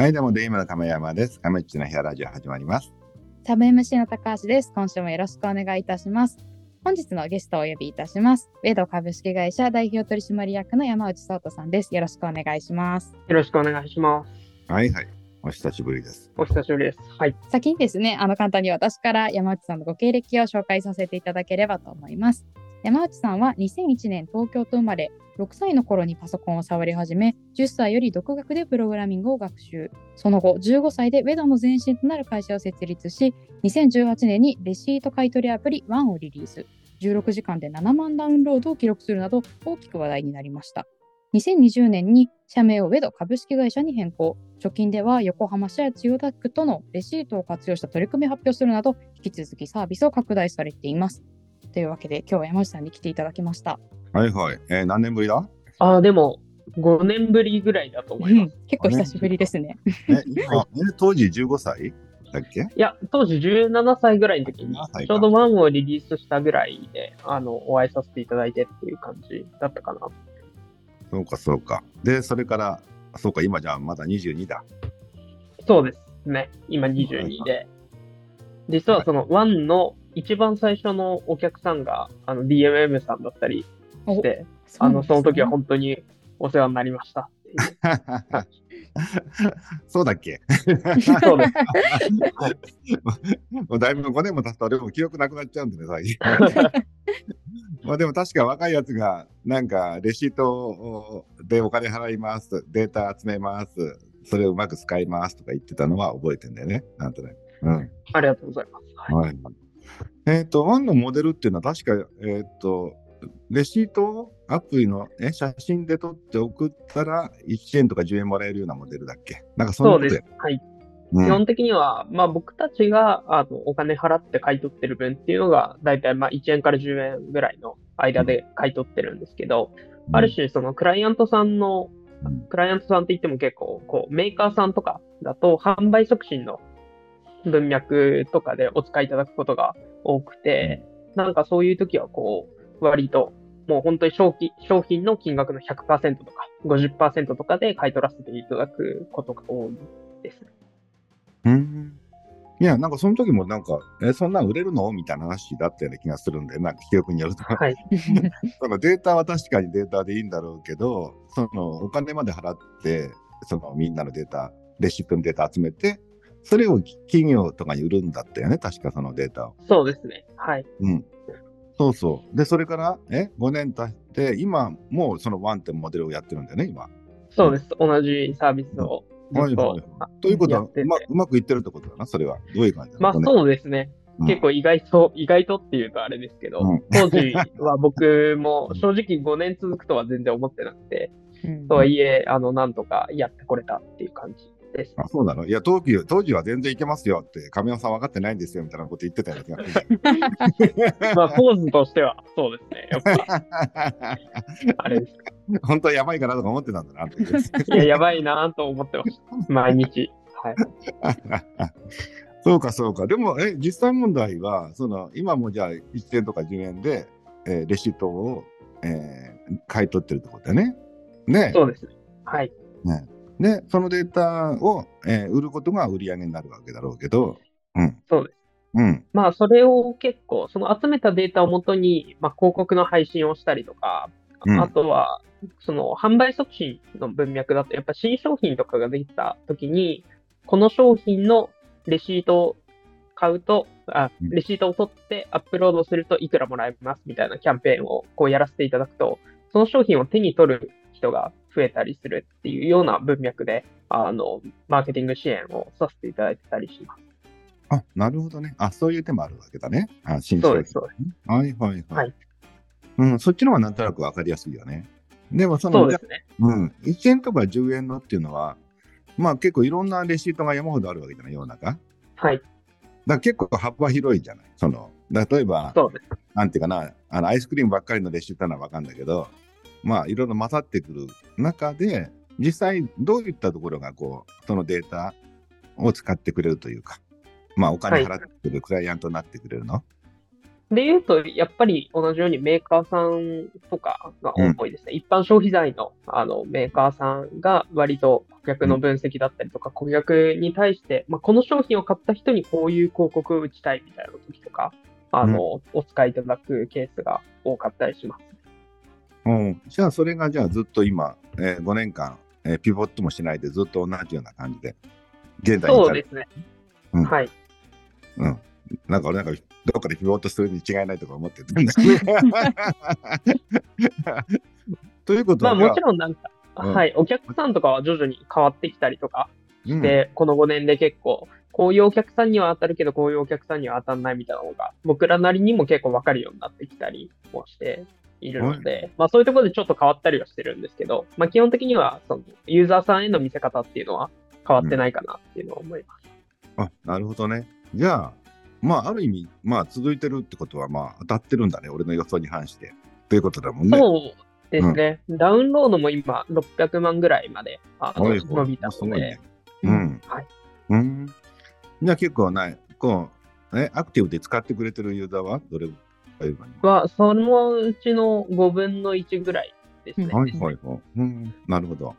はい、どうも、デイムの亀山です。亀っちの部屋ラジオ始まります。サブ MC の高橋です。今週もよろしくお願いいたします。本日のゲストをお呼びいたします。ウェド株式会社代表取締役の山内聡太さんです。よろしくお願いします。よろしくお願いします。はいはい。お久しぶりです。お久しぶりです。はい。先にですね、あの簡単に私から山内さんのご経歴を紹介させていただければと思います。山内さんは2001年東京と生まれ、6歳の頃にパソコンを触り始め、10歳より独学でプログラミングを学習。その後、15歳でウェドの前身となる会社を設立し、2018年にレシート買取アプリ1をリリース。16時間で7万ダウンロードを記録するなど大きく話題になりました。2020年に社名をウェド株式会社に変更。直近では横浜市や千代田区とのレシートを活用した取り組みを発表するなど、引き続きサービスを拡大されています。というわけで、今日は山内さんに来ていただきました。はいはい。えー何年ぶりだ？ああ、でも、5年ぶりぐらいだと思います。結構久しぶりですね。え、今、え当時15歳？だっけ？いや、当時17歳ぐらいの時に17歳、かちょうどワンをリリースしたぐらいで、あの、お会いさせていただいてっていう感じだったかな。そうかそうか。で、それから、そうか、今じゃあまだ22だ。そうですね。今22で。実はそのワンの一番最初のお客さんが、あの、DMM さんだったりして、あの、その時は本当にお世話になりました。そうだっけ？そうです。もうだいぶ5年も経つと俺も記憶なくなっちゃうんでね、最近。まあでも確か若いやつが、なんか、レシートでお金払います、データ集めます、それをうまく使いますとか言ってたのは覚えてんだよね、なんとなく。うん。ありがとうございます。はいはい。えっ、と、ワンのモデルっていうのは確か、えっ、と、レシートをアプリの、ね、写真で撮って送ったら1円とか10円もらえるようなモデルだっけ？なんかそんなそうことやです。はい。うん。基本的には、まあ僕たちがあのお金払って買い取ってる分っていうのが、だいたいまあ1円から10円ぐらいの間で買い取ってるんですけど、ある種そのクライアントさんの、うん。クライアントさんって言っても結構こうメーカーさんとかだと販売促進の文脈とかでお使いいただくことが多くて、なんかそういう時はこう、割ともう本当に商品商品の金額の100%とか50%とかで買い取らせていただくことが多いですね。うん。いや、なんかその時もなんか、え、そんなん売れるの？みたいな話だったような気がするんで、なんか記憶によると。はい。そのデータは確かにデータでいいんだろうけど、そのお金まで払って、そのみんなのデータ、レシピのデータ集めて、それを企業とかに売るんだったよね、確かそのデータを。そうですね。はい。うん。そうそう。で、それから、え、5年経って、今、もうそのワンってモデルをやってるんだよね、今。そうです。同じサービスをはいはいということはうま、うまくいってるってことだな、それは。どういう感じまあそうですね。うん結構意外と、意外とっていうとあれですけど、うん当時は僕も正直5年続くとは全然思ってなくて、うんとはいえ、あの、なんとかやってこれたっていう感じです。あそうなの？いや当時、当時は全然いけますよって、亀山さん分かってないんですよみたいなこと言ってたような気が。まあ、ポーズとしてはそうですね。やっぱ、あれ。本当はやばいかなとか思ってたんだな。いや、やばいなと思ってました。毎日。はい。そうか、そうか。でも、え、実際問題は、その、今もじゃあ1円とか10円で、えーレシートを、えー買い取ってるってことだよね。ねそうですね。はい。ねで、そのデータを、えー売ることが売り上げになるわけだろうけど、うん。そうです。うん。まあ、それを結構、その集めたデータをもとに、まあ、広告の配信をしたりとか、うんあとは、その、販売促進の文脈だと、やっぱ新商品とかができたときに、この商品のレシートを買うと、あうんレシートを取ってアップロードするといくらもらえますみたいなキャンペーンをこうやらせていただくと、その商品を手に取る人が増えたりするっていうような文脈で、あの、マーケティング支援をさせていただいてたりします。あ、なるほどね。あ、そういう手もあるわけだね。あ、新商品そうです、そうです。はいはいはい。はいうん、そっちの方がなんとなくわかりやすいよね。でもその、そうですね。うん、1円とか10円のっていうのは、まあ結構いろんなレシートが山ほどあるわけじゃない、世の中。だかはい。ら結構幅広いじゃない。その、例えば、そうです。なんていうかな、あのアイスクリームばっかりのレシートならわかんだけど、まあいろいろ混ざってくる中で、実際どういったところがこう、そのデータを使ってくれるというか、まあお金払ってくれるクライアントになってくれるの、で言うと、やっぱり同じようにメーカーさんとかが多いですね。一般消費財のあのメーカーさんが割と顧客の分析だったりとか、顧客に対して、まあ、この商品を買った人にこういう広告を打ちたいみたいな時とか、あの、お使いいただくケースが多かったりします。うん、じゃあそれがじゃあずっと今、えー5年間、えーピボットもしないでずっと同じような感じで、現在にそうですね。うんはい。うん。なんか俺なんかどっかでピボットするに違いないとか思ってたんだけど。ということは、まあもちろんなんか、うんはい、お客さんとかは徐々に変わってきたりとかうんで、この5年で結構、こういうお客さんには当たるけど、こういうお客さんには当たらないみたいなのが、僕らなりにも結構わかるようになってきたりもしているので、まあそういうところでちょっと変わったりはしてるんですけど、まあ基本的には、その、ユーザーさんへの見せ方っていうのは変わってないかなっていうのは思います。あなるほどね。じゃあ、まあ、ある意味、まあ、続いてるってことは、まあ、当たってるんだね、俺の予想に反して。ということだもんね。そうですね、ダウンロードも今600万ぐらいまであ伸びたのですごいね、うん。はい。うん。じゃあ結構ない、こう、え、アクティブで使ってくれてるユーザーはどれは、そのうちの5分の1ぐらいですね。はいはいはい。うん、なるほど。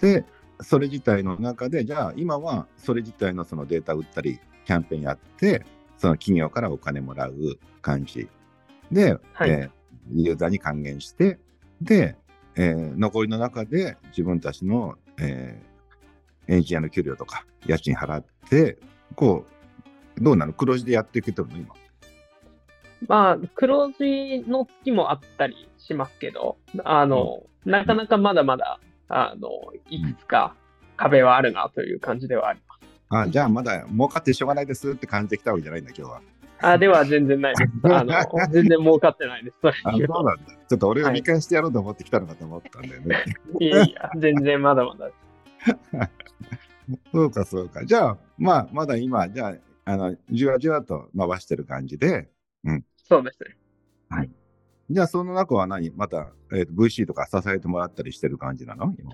で、それ自体の中で、じゃあ今はそれ自体のそのデータ売ったり、キャンペーンやって、その企業からお金もらう感じ。で、はいえーユーザーに還元して、で、えー残りの中で自分たちの、えーエンジニアの給料とか家賃払って、こう、どうなの？黒字でやっていけてるの今。まあ、黒字の月もあったりしますけど、あの、なかなかまだまだ、あの、いくつか壁はあるなという感じではあります。あ、じゃあまだ儲かってしょうがないですって感じで来たわけじゃないんだ、今日は。あ、では全然ないです。あの、全然儲かってないです。それあ、そうなんだ。ちょっと俺が見返してやろうと思って来たのかと思ったんだよね。いやいや、全然まだまだです。そうか、そうか。じゃあ、まあ、まだ今、じゃあ、あの、じわじわと伸ばしてる感じで、そうですね。じゃあ、その中は何？また、えーと VC とか支えてもらったりしてる感じなの？今。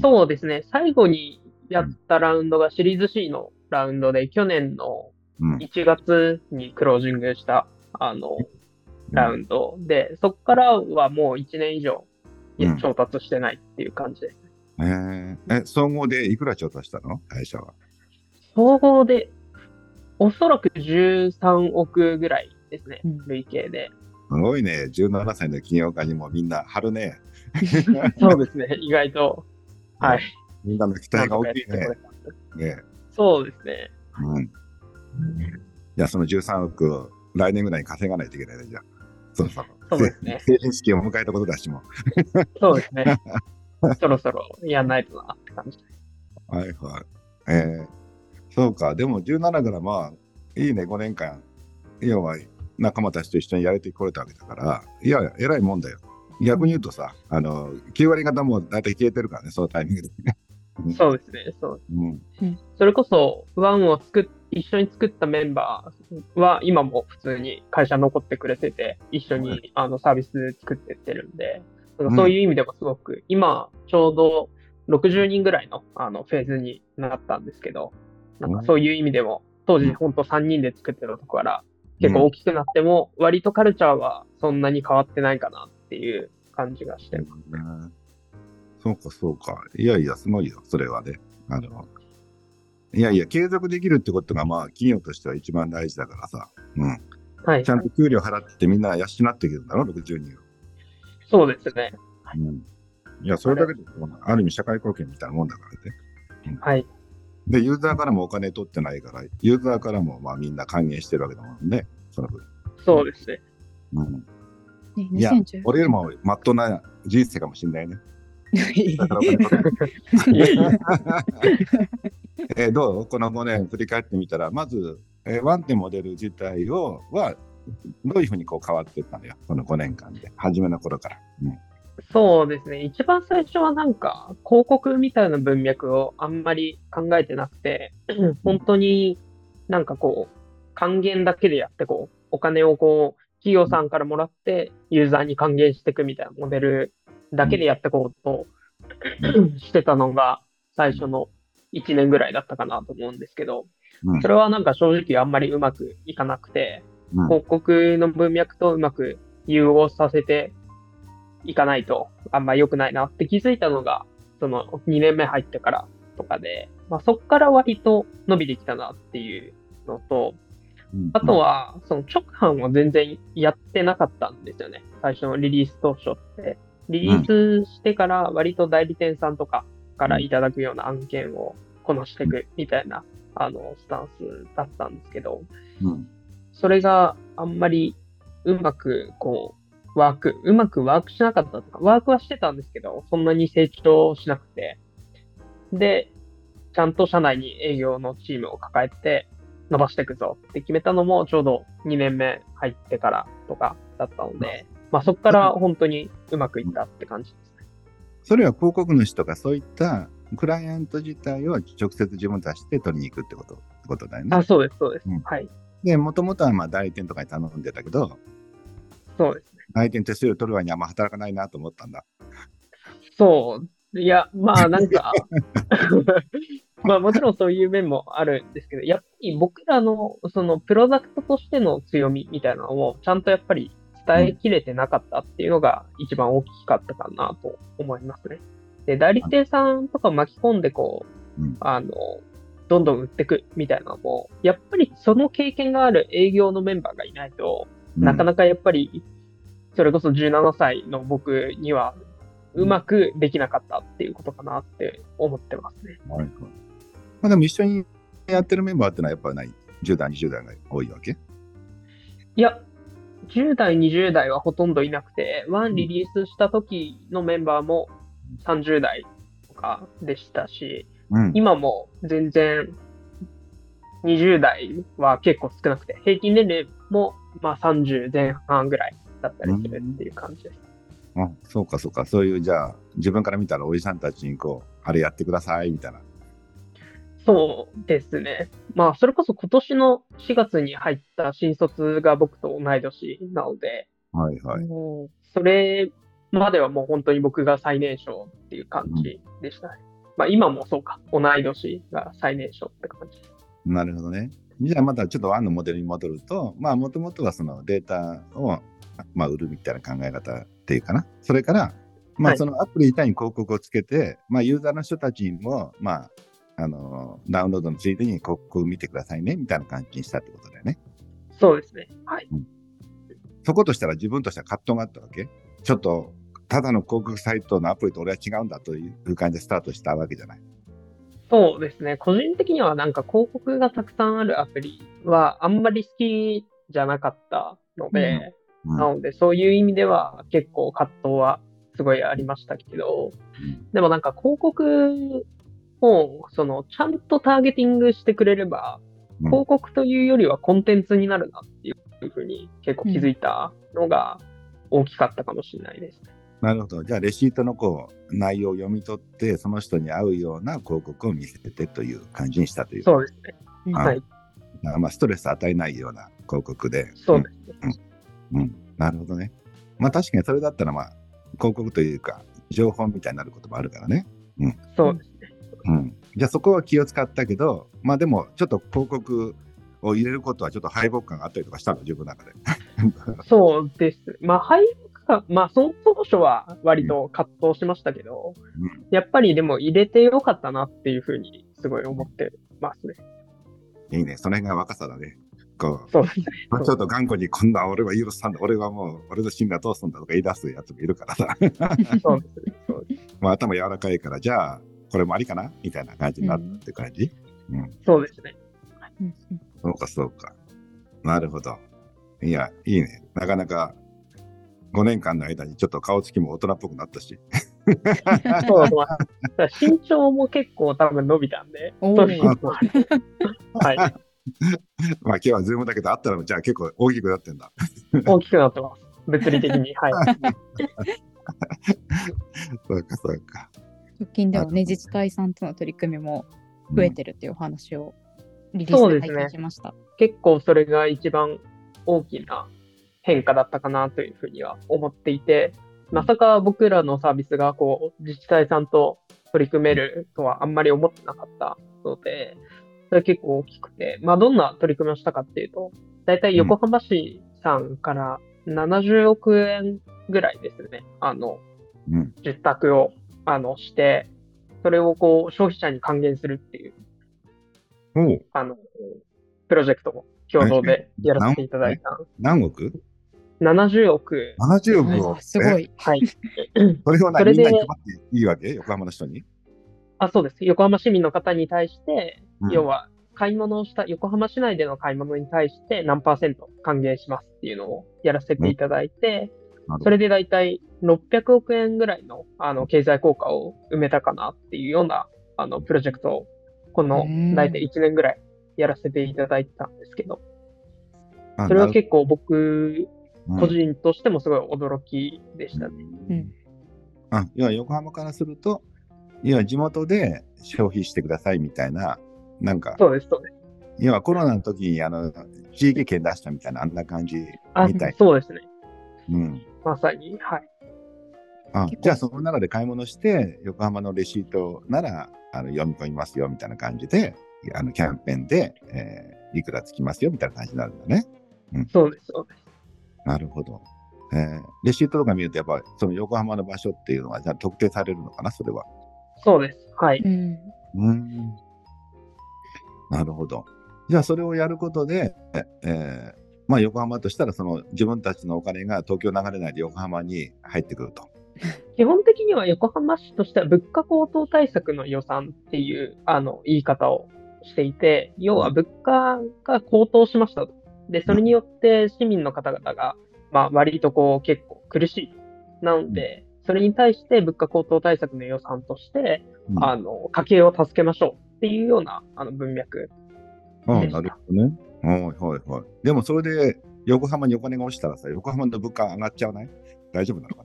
そうですね。最後にやったラウンドがシリーズ C のラウンドで、去年のうん。1月にクロージングした、あの、ラウンドで、そこからはもう1年以上うん調達してないっていう感じです。えーえ、総合でいくら調達したの？会社は。総合で、おそらく13億ぐらいですねうん、累計で。すごいね。17歳の起業家にもみんな張るね。そうですね、意外と。はい。みんなの期待が大きいねねそうですね。うん。じゃあ、その13億を来年ぐらいに稼がないといけないね、じゃあ。そうそう。そうですね。成人式を迎えたことだしも。そうですね。そろそろやんないとなって感じ。はいはい。えー、そうか。でも17からまあ、いいね、5年間。要は仲間たちと一緒にやれてこれたわけだから、いや、偉いもんだよ。逆に言うとさ、あの、9割方もう大体消えてるからね、そのタイミングで。そうですね。そううん。それこそ、ワンを作っ、一緒に作ったメンバーは今も普通に会社残ってくれてて、一緒はにあのサービス作ってってるんで、うんかそういう意味でもすごく、今ちょうど60人ぐらいのあのフェーズになったんですけど、なんかそういう意味でも、当時本当3人で作ってたとこから結構大きくなっても、割とカルチャーはそんなに変わってないかなっていう感じがしてます。うんそうか、そうか。いやいや、すごいよ、それはね。あの、いやいや、継続できるってことが、まあ、企業としては一番大事だからさ。うん。はいちゃ。んと給料払ってみんな養っていけるんだろ、60人を。そうですね。うん。いや、それだけで、ある意味社会貢献みたいなもんだからね。はい。で、ユーザーからもお金取ってないから、ユーザーからもまあみんな還元してるわけだもんね、その分。そうですね。うん、ねいや2010、俺よりもまっとうな人生かもしれないね。えーどう？この5年振り返ってみたら、まず、えーワンってモデル自体をは、どういうふうにこう変わっていったのよ、この5年間で、初めの頃から。うんそうですね。一番最初はなんか、広告みたいな文脈をあんまり考えてなくて、本当になんかこう、還元だけでやってこう、お金をこう、企業さんからもらって、ユーザーに還元していくみたいなモデルだけでやってこうと してたのが、最初の1年ぐらいだったかなと思うんですけど、うん。それはなんか正直あんまりうまくいかなくて、うん。広告の文脈とうまく融合させていかないとあんま良くないなって気づいたのが、その2年目入ってからとかで、まあそっから割と伸びてきたなっていうのと、うんあとは、その直販を全然やってなかったんですよね。最初のリリース当初って。リリースしてから割と代理店さんとかからいただくような案件をこなしていくみたいな、あの、スタンスだったんですけど、うんそれがあんまりうまく、こう、ワーク、うまくワークしなかったとか、ワークはしてたんですけど、そんなに成長しなくて、で、ちゃんと社内に営業のチームを抱えて伸ばしていくぞって決めたのもちょうど2年目入ってからとかだったので、まあそこから本当にうまくいったって感じですね。それは広告主とかそういったクライアント自体を直接自分たちで取りに行くってことってことだよねあ、。そうです、そうです。うんはい。で、もともとはまあ代理店とかに頼んでたけど、そうですね。代理店手数料取る割にあんま働かないなと思ったんだ。そう。いや、まあなんか、まあもちろんそういう面もあるんですけど、やっぱり僕らのそのプロダクトとしての強みみたいなのをちゃんとやっぱり伝えきれてなかったっていうのが一番大きかったかなと思いますね。で、代理店さんとか巻き込んでこう、うんあの、どんどん売ってくみたいなのも、やっぱりその経験がある営業のメンバーがいないと、なかなかやっぱり、それこそ17歳の僕には、うまくできなかったっていうことかなって思ってますね。はいはいまあでも一緒にやってるメンバーってのはやっぱりない ?10 代、20代が多いわけ？いや、10代、20代はほとんどいなくて、ワンリリースした時のメンバーも30代とかでしたし、うん。今も全然20代は結構少なくて、平均年齢もまあ30前半ぐらいだったりするっていう感じです。あそうかそうか。そういう、じゃあ、自分から見たらおじさんたちにこう、あれやってくださいみたいな。そうですね。まあ、それこそ今年の4月に入った新卒が僕と同い年なので、はいはい。もうそれまではもう本当に僕が最年少っていう感じでしたね。まあ、今もそうか。同い年が最年少って感じです。なるほどね。じゃあまたちょっとワンのモデルに戻ると、まあもともとはそのデータを、まあ、売るみたいな考え方っていうかな。それから、まはいあそのアプリ自体に広告をつけて、まあユーザーの人たちにも、まあ、あの、ダウンロードのついでに広告を見てくださいね、みたいな感じにしたってことだよね。そうですね。はい。そことしたら自分としては葛藤があったわけちょっと、ただの広告サイトのアプリと俺は違うんだという感じでスタートしたわけじゃない。そうですね。個人的にはなんか広告がたくさんあるアプリはあんまり好きじゃなかったので、うんなのでそういう意味では結構葛藤はすごいありましたけど、うんでもなんか広告をそのちゃんとターゲティングしてくれれば、うん広告というよりはコンテンツになるなっていうふうに結構気づいたのが大きかったかもしれないですね。なるほど。じゃあ、レシートのこう内容を読み取って、その人に合うような広告を見せてという感じにしたという。そうですね。はい。まあ、ストレス与えないような広告で。そうですね。うん。うん。なるほどね。まあ、確かにそれだったら、まあ、広告というか、情報みたいになることもあるからね。そうですね。うん。じゃあ、そこは気を使ったけど、まあ、でも、ちょっと広告を入れることはちょっと敗北感があったりとかしたの、自分の中で。そうです。まあ、配か、まあ、その当初は割と葛藤しましたけど、うんやっぱりでも入れてよかったなっていうふうにすごい思ってますね。いいね。その辺が若さだね。こう、そうね。まあちょっと頑固に、こんな俺は許さんだ、俺はもう、俺の信頼通すんだとか言い出すやつもいるからさ。そうですね。そうです まあ頭柔らかいから、じゃあ、これもありかな？みたいな感じになったって感じ、うん、そうですね。うんうんそうか、そうか。なるほど。いや、いいね。なかなか、5年間の間にちょっと顔つきも大人っぽくなったし。そうそう。だから身長も結構多分伸びたんで、はい。まあ今日はズームだけど、あったら、じゃあ結構大きくなってんだ。大きくなってます。物理的に。はい。そうか、そうか。直近ではね、自治体さんとの取り組みも増えてるっていうお話をリリースで拝見しました。結構それが一番大きな変化だったかなというふうには思っていて、まさか僕らのサービスがこう自治体さんと取り組めるとはあんまり思ってなかったので、それ結構大きくて、まあどんな取り組みをしたかっていうと、だいたい横浜市さんから70億円ぐらいですね。あの、うん。受託を、あの、して、それをこう、消費者に還元するっていう、あの、プロジェクトを共同でやらせていただいた。何億？70億、?70 億？を。あすごえ。い。はい。それをなそれでみんなに配っていいわけ？横浜の人に？あ、そうです。横浜市民の方に対して、うん。要は、買い物をした、横浜市内での買い物に対して何パーセント還元しますっていうのをやらせていただいて、なるほどそれでだいたい600億円ぐらいの、あの、経済効果を埋めたかなっていうような、あの、プロジェクトを、このうん、だいたい1年ぐらいやらせていただいてたんですけど、あそれは結構僕、個人としてもすごい驚きでしたね。うん。あ要は横浜からすると、要は地元で消費してくださいみたいな、なんか、そうです、そうです。要はコロナの時にあの地域券出したみたいな、あんな感じあみたい。、そうですね。うん。まさに、はい。あじゃあその中で買い物して、横浜のレシートならあの読み込みますよみたいな感じで、あのキャンペーンで、えーいくらつきますよみたいな感じになるんだね。そうです、そうです。なるほど。えーレシートとか見ると、やっぱその横浜の場所っていうのは、じゃあ特定されるのかな、それは。そうです。はい。うん。うん。なるほど。じゃあそれをやることで、えーまあ横浜としたらその自分たちのお金が東京流れないで横浜に入ってくると。基本的には横浜市としては物価高騰対策の予算っていうあの言い方をしていて、要は物価が高騰しましたと。で、それによって市民の方々が、まあ割とこう結構苦しい。なので、それに対して物価高騰対策の予算として、うんあの、家計を助けましょうっていうようなあの文脈。ああなるほどね。はいはいはい。でもそれで横浜にお金が落ちたらさ、横浜の物価上がっちゃわない？大丈夫なのか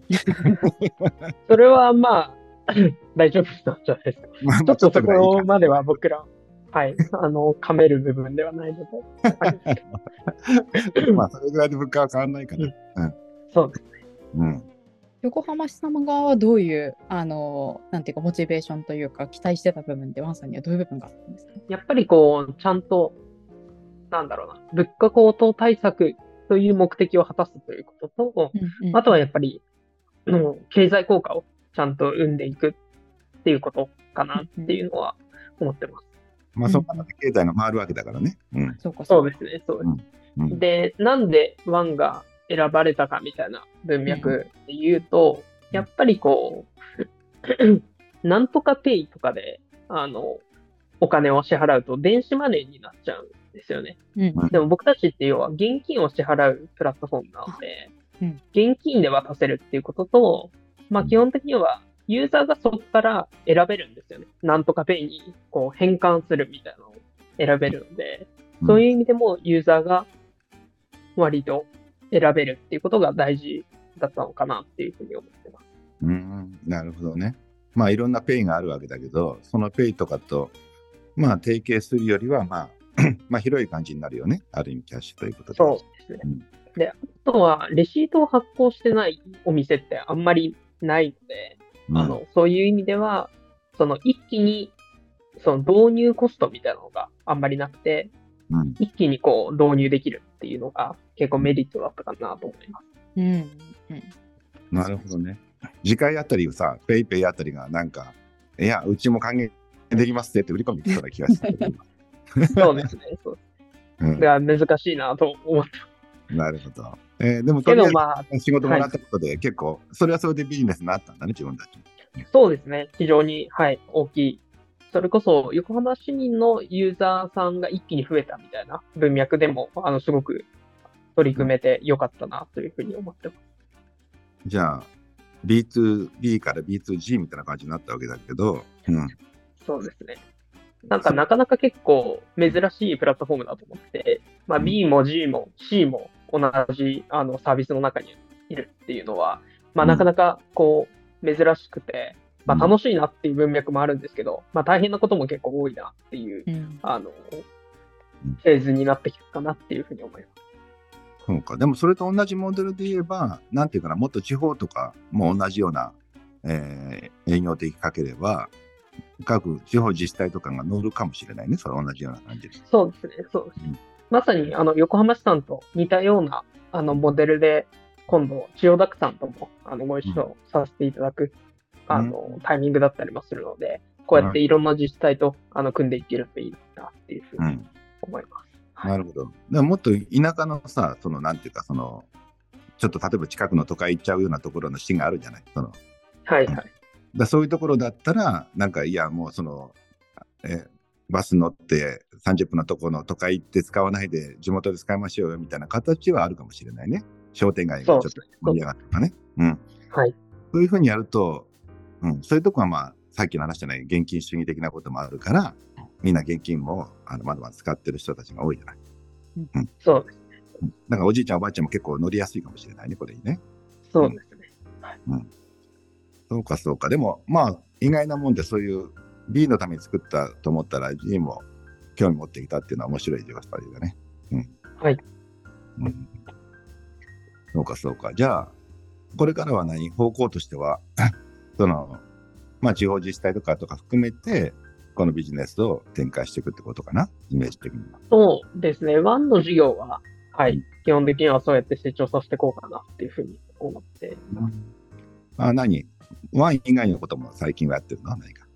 な？それはまあ、大丈夫なんじゃないですか。まあちょっとそこまでは僕ら、はい、あの、噛める部分ではないので。は いまあそれぐらいで物価は変わらないから。そうです。うん。横浜市様側はどういう、あの、なんていうか、モチベーションというか、期待してた部分で、ワンさんにはどういう部分があったんですか？やっぱりこう、ちゃんと、なんだろうな、物価高騰対策という目的を果たすということと、うんうんあとはやっぱり、うん経済効果をちゃんと生んでいくっていうことかなっていうのは思ってます。まあその中で経済が回るわけだからね。うん。そうか、そうですね、そうです。うん、で、なんでワンが選ばれたかみたいな文脈で言うと、やっぱりこう、なんとかペイとかで、あの、お金を支払うと電子マネーになっちゃうんですよね。うん。でも僕たちって要は現金を支払うプラットフォームなので、うん。現金で渡せるっていうことと、まあ基本的にはユーザーがそこから選べるんですよね。なんとかペイにこう変換するみたいなのを選べるので、そういう意味でもユーザーが割と選べるっていうことが大事だったのかなっていうふうに思ってます。うん。うん。なるほどね。まあいろんなペイがあるわけだけど、そのペイとかと、まあ提携するよりは、まあ、まあ広い感じになるよね。ある意味キャッシュということで。そうですね。うんで、あとはレシートを発行してないお店ってあんまりないので、うん。あの、そういう意味では、その一気に、その導入コストみたいなのがあんまりなくて、うん。一気にこう導入できるっていうのが結構メリットだったかなと思います。うんうんなるほどね。次回あたりさ、ペイペイあたりがなんか、いや、うちも還元できますって売り込みきそうな気がしたけど。そうですね。そううんだから難しいなと思ってなるほど。えーでも、とけりあえずどまあ、仕事もらったことで、結構、それはそれでビジネスになったんだね、自分たち。そうですね。非常に、はい、大きい。それこそ、横浜市民のユーザーさんが一気に増えたみたいな文脈でも、あの、すごく取り組めてよかったなというふうに思ってます。じゃあ、B2B から B2G みたいな感じになったわけだけど、うん。そうですね。なんか、なかなか結構珍しいプラットフォームだと思って、まあ、うん B も G も C も同じあのサービスの中にいるっていうのは、まあ、うんなかなかこう、珍しくて、まあ、うん楽しいなっていう文脈もあるんですけど、まあ、大変なことも結構多いなっていう、うんあのうん、フェーズになってきたかなっていうふうに思います。そうか。でも、それと同じモデルで言えば、なんていうかな、もっと地方とかも同じような、えー営業的かければ、各地方自治体とかが乗るかもしれないね。それ同じような感じで。そうですね、そうですね。まさにあの横浜市さんと似たようなあのモデルで、今度、千代田区さんともあのご一緒させていただく、あのタイミングだったりもするので、こうやっていろんな自治体とあの組んでいけるといいなっていうふうにうん。思います。なるほど。でももっと田舎のさ、そのなんていうか、その、ちょっと例えば近くの都会行っちゃうようなところの市があるじゃない？そのはいはい。だそういうところだったら、なんか、いや、もうその、えバス乗って30分のところの都会行って使わないで地元で使いましょうよみたいな形はあるかもしれないね。商店街がちょっと盛り上がってとかね。うん。はい。そういうふうにやると、うん、そういうとこはまあ、さっきの話じゃない、現金主義的なこともあるから、みんな現金もあのまだまだ使ってる人たちが多いじゃない？そうです。うんだからおじいちゃんおばあちゃんも結構乗りやすいかもしれないね、これにね。そうですね。そうかそうか。でも、まあ、意外なもんでそういう B のために作ったと思ったら G も興味持ってきたっていうのは面白い状態だね。うん。はい。うん。そうかそうか。じゃあ、これからは何？方向としては、その、まあ地方自治体とかとか含めて、このビジネスを展開していくってことかなイメージ的には。そうですね。ワンの事業は、はうんい。基本的にはそうやって成長させていこうかなっていうふうに思って。あ、何？ワイン以外のことも最近はやってるの？何か。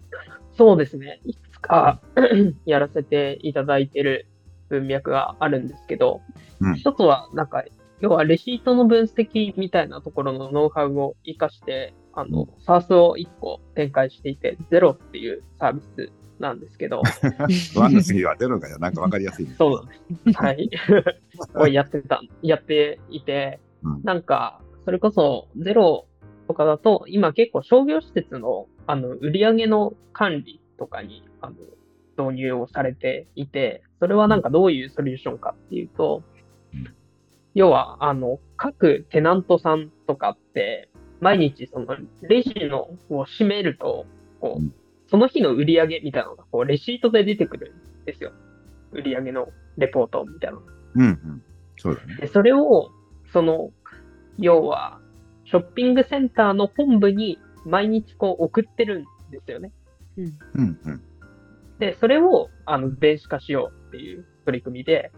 そうですね。いくつか やらせていただいてる文脈があるんですけど、うん一つは、なんか、要はレシートの分析みたいなところのノウハウを活かして、あの、SARS を1個展開していて、ゼロっていうサービスなんですけど、ワンの次は出るのかよ。なんかわかりやすい、ね。そうなんです。はい。をやってた、やっていて、うんなんか、それこそゼロとかだと、今結構商業施設の、あの、売り上げの管理とかに、あの、導入をされていて、それはなんかどういうソリューションかっていうとうん、要は、あの、各テナントさんとかって、毎日そのレジのを閉めると、こうんう、その日の売り上げみたいなのが、こう、レシートで出てくるんですよ。売り上げのレポートみたいなの。うんうん。そうだね。で、それを、その、要は、ショッピングセンターの本部に毎日こう送ってるんですよね。うんうん。で、それを、あの、電子化しようっていう取り組みで、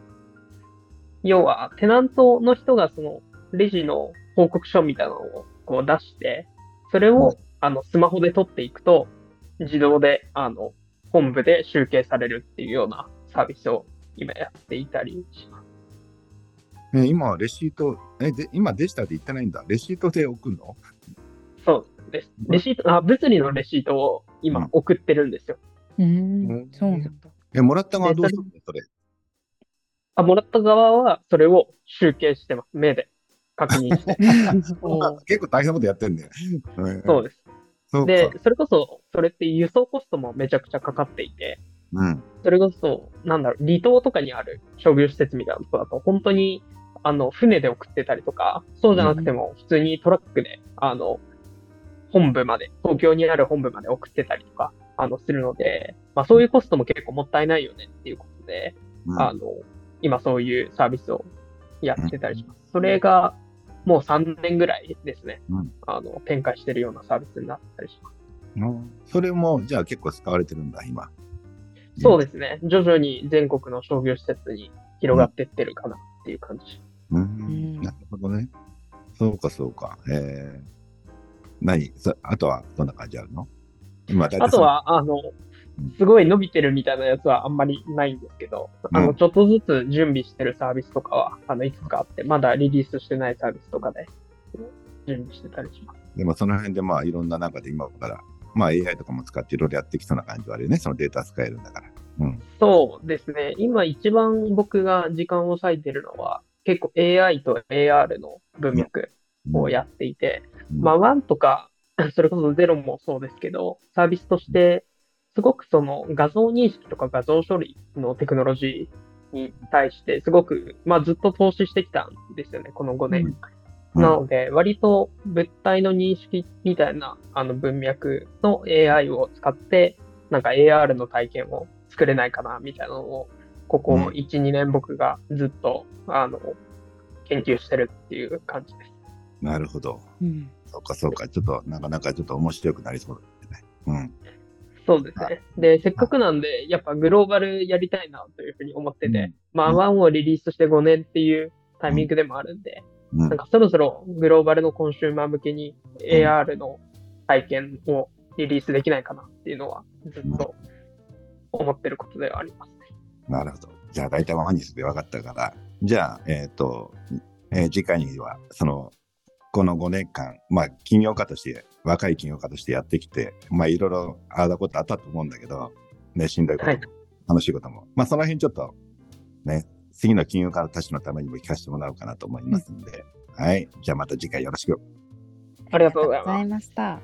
要は、テナントの人がその、レジの報告書みたいなのをこう出して、それうんを、あの、スマホで取っていくと、自動で、あの、本部で集計されるっていうようなサービスを今やっていたりします。え今はレシート、え、で今デジタルで言ってないんだ。レシートで送るの？そうです。レシート、あ、物理のレシートをうん今送ってるんですよ。ううんん、そうなんだ。え、もらった側はどうするの？それ。あ、もらった側はそれを集計してます。目で確認して。結構大変なことやってんね。う んそうです。で、それこそ、それって輸送コストもめちゃくちゃかかっていて、うん。それこそ、なんだろう、離島とかにある商業施設みたいなとこだと、本当に、あの、船で送ってたりとか、そうじゃなくても、普通にトラックで、あの、本部まで、東京にある本部まで送ってたりとか、あの、するので、まあそういうコストも結構もったいないよねっていうことで、うんあの、今そういうサービスをやってたりします。それが、もう3年ぐらいですね。うんあの、展開してるようなサービスになったりします。うんそれも、じゃあ結構使われてるんだ、今。そうですね。徐々に全国の商業施設に広がってってるかなっていう感じ。うんんなるほどね。そうか、そうか。えー、何？そあとはどんな感じあるの？今、大体あとは、あのうん、すごい伸びてるみたいなやつはあんまりないんですけど、あの、うんちょっとずつ準備してるサービスとかは、あの、いくつかあって、まだリリースしてないサービスとかで準備してたりします。でもその辺でまあいろんな中で今から、まあ AI とかも使っていろいろやってきそうな感じはあるよね。そのデータ使えるんだから。うん。そうですね。今一番僕が時間を割いてるのは、結構 AI と AR の文脈をやっていて、うんまあ、ワンとか、それこそゼロもそうですけど、サービスとして、すごくその画像認識とか画像処理のテクノロジーに対して、すごく、まあずっと投資してきたんですよね、この5年。うんなので、割と物体の認識みたいなあの文脈の AI を使って、なんか AR の体験を作れないかな、みたいなのを、ここうん1、2年僕がずっと、あの、研究してるっていう感じです。なるほど。うんそうか、そうか。ちょっと、なかなかちょっと面白くなりそうだね。うん。そうですね。で、せっかくなんで、やっぱグローバルやりたいなというふうに思ってて、まあ、ワンをリリースして5年っていうタイミングでもあるんで、うん。なんかそろそろグローバルのコンシューマー向けに AR の体験をリリースできないかなっていうのはずっと思ってることではありますね。なるほど。じゃあ大体マニスで分かったから、じゃあ、えっ、と、えー次回には、その、この5年間、まあ、起業家として、若い起業家としてやってきて、まあ、いろいろああだことあったと思うんだけど、ね、しんどいことも、はい楽しいことも、まあ、その辺ちょっと、ね、次の起業家たちのためにも聞かせてもらおうかなと思いますんで、はい。じゃあまた次回よろしく。ありがとうござい。ました。